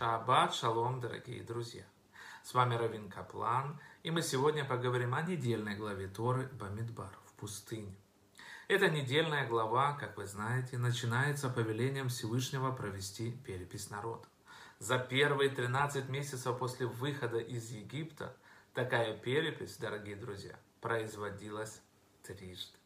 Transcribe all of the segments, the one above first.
Шаббат шалом, дорогие друзья! С вами Равин Каплан, и мы сегодня поговорим о недельной главе Торы Бамидбар в пустыне. Эта недельная глава, как вы знаете, начинается повелением Всевышнего провести перепись народа. За первые 13 месяцев после выхода из Египта такая перепись, дорогие друзья, производилась трижды.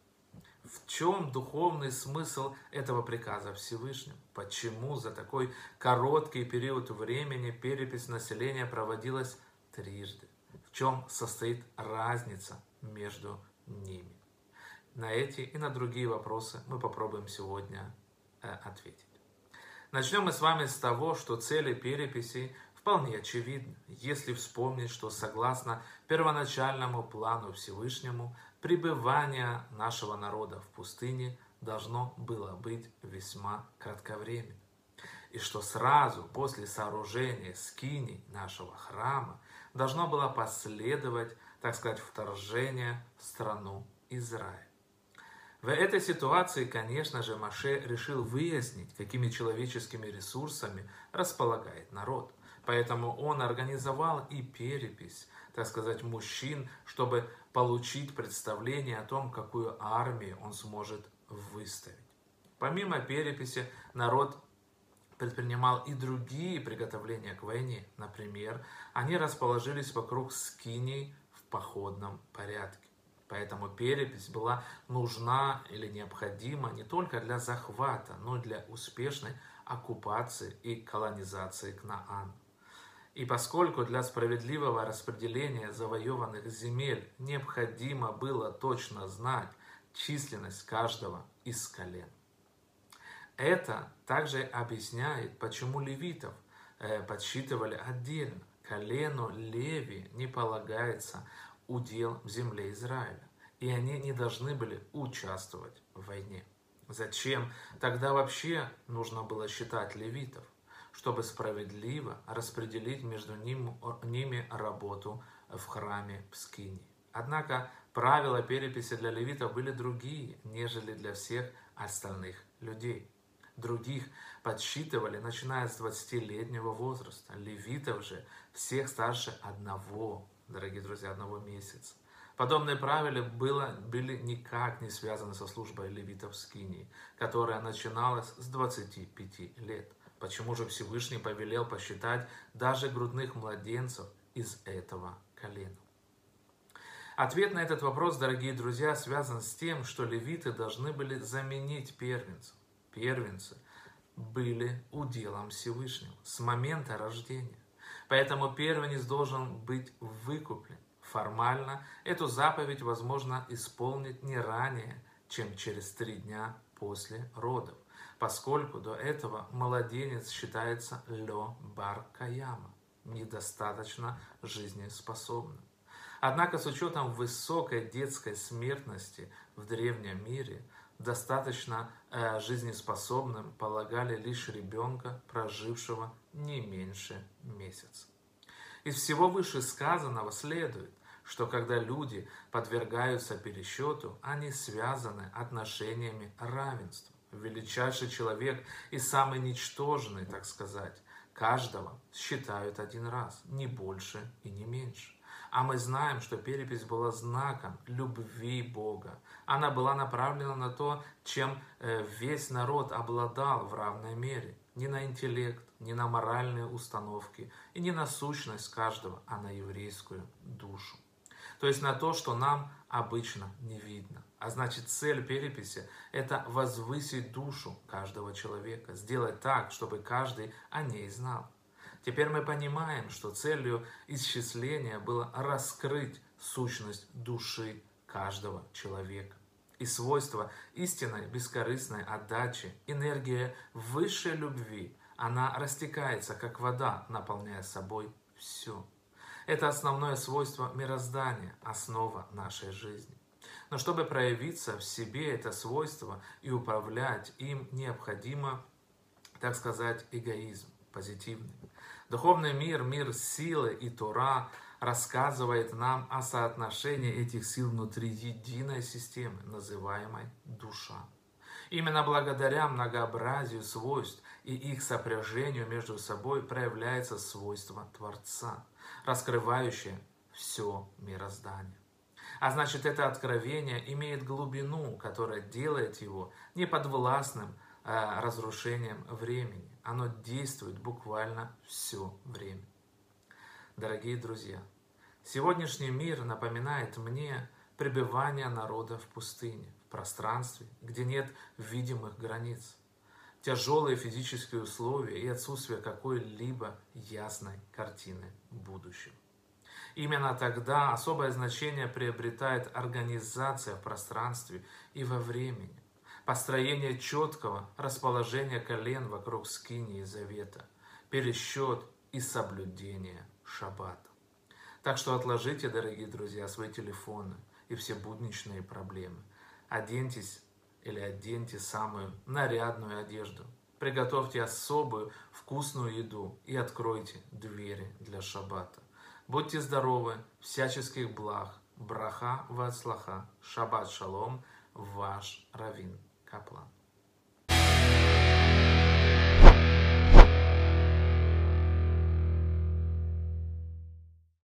Чем духовный смысл этого приказа Всевышнего? Почему за такой короткий период времени перепись населения проводилась трижды? В чем состоит разница между ними? На эти и на другие вопросы мы попробуем сегодня э, ответить. Начнем мы с вами с того, что цели переписи вполне очевидны, если вспомнить, что согласно первоначальному плану Всевышнему, пребывание нашего народа в пустыне должно было быть весьма кратковременным. И что сразу после сооружения скиней нашего храма должно было последовать, так сказать, вторжение в страну Израиль. В этой ситуации, конечно же, Маше решил выяснить, какими человеческими ресурсами располагает народ. Поэтому он организовал и перепись, так сказать, мужчин, чтобы получить представление о том, какую армию он сможет выставить. Помимо переписи, народ предпринимал и другие приготовления к войне. Например, они расположились вокруг скиней в походном порядке. Поэтому перепись была нужна или необходима не только для захвата, но и для успешной оккупации и колонизации Кнаана. И поскольку для справедливого распределения завоеванных земель необходимо было точно знать численность каждого из колен. Это также объясняет, почему левитов э, подсчитывали отдельно. Колену Леви не полагается удел в земле Израиля, и они не должны были участвовать в войне. Зачем тогда вообще нужно было считать левитов? Чтобы справедливо распределить между ними работу в храме в Скине. Однако правила переписи для левитов были другие, нежели для всех остальных людей. Других подсчитывали, начиная с 20-летнего возраста. Левитов же всех старше одного, дорогие друзья, одного месяца. Подобные правила было, были никак не связаны со службой левитов в Скинии, которая начиналась с 25 лет – Почему же Всевышний повелел посчитать даже грудных младенцев из этого колена? Ответ на этот вопрос, дорогие друзья, связан с тем, что левиты должны были заменить первенцев. Первенцы были уделом Всевышнего с момента рождения. Поэтому первенец должен быть выкуплен. Формально эту заповедь возможно исполнить не ранее, чем через три дня после родов поскольку до этого младенец считается лё бар каяма, недостаточно жизнеспособным. Однако с учетом высокой детской смертности в древнем мире, достаточно э, жизнеспособным полагали лишь ребенка, прожившего не меньше месяца. Из всего вышесказанного следует, что когда люди подвергаются пересчету, они связаны отношениями равенства величайший человек и самый ничтожный, так сказать. Каждого считают один раз, не больше и не меньше. А мы знаем, что перепись была знаком любви Бога. Она была направлена на то, чем э, весь народ обладал в равной мере. Не на интеллект, не на моральные установки и не на сущность каждого, а на еврейскую душу. То есть на то, что нам обычно не видно. А значит, цель переписи – это возвысить душу каждого человека, сделать так, чтобы каждый о ней знал. Теперь мы понимаем, что целью исчисления было раскрыть сущность души каждого человека. И свойство истинной бескорыстной отдачи, энергия высшей любви, она растекается, как вода, наполняя собой все. Это основное свойство мироздания, основа нашей жизни. Но чтобы проявиться в себе это свойство и управлять им, необходимо, так сказать, эгоизм позитивный. Духовный мир, мир силы и Тора рассказывает нам о соотношении этих сил внутри единой системы, называемой душа. Именно благодаря многообразию свойств и их сопряжению между собой проявляется свойство Творца, раскрывающее все мироздание. А значит, это откровение имеет глубину, которая делает его неподвластным э, разрушением времени. Оно действует буквально все время. Дорогие друзья, сегодняшний мир напоминает мне пребывание народа в пустыне, в пространстве, где нет видимых границ, тяжелые физические условия и отсутствие какой-либо ясной картины будущего. Именно тогда особое значение приобретает организация в пространстве и во времени, построение четкого расположения колен вокруг скинии завета, пересчет и соблюдение шаббата. Так что отложите, дорогие друзья, свои телефоны и все будничные проблемы. Оденьтесь или оденьте самую нарядную одежду. Приготовьте особую вкусную еду и откройте двери для шаббата. Будьте здоровы, всяческих благ, браха вацлаха, шаббат шалом, ваш Равин Каплан.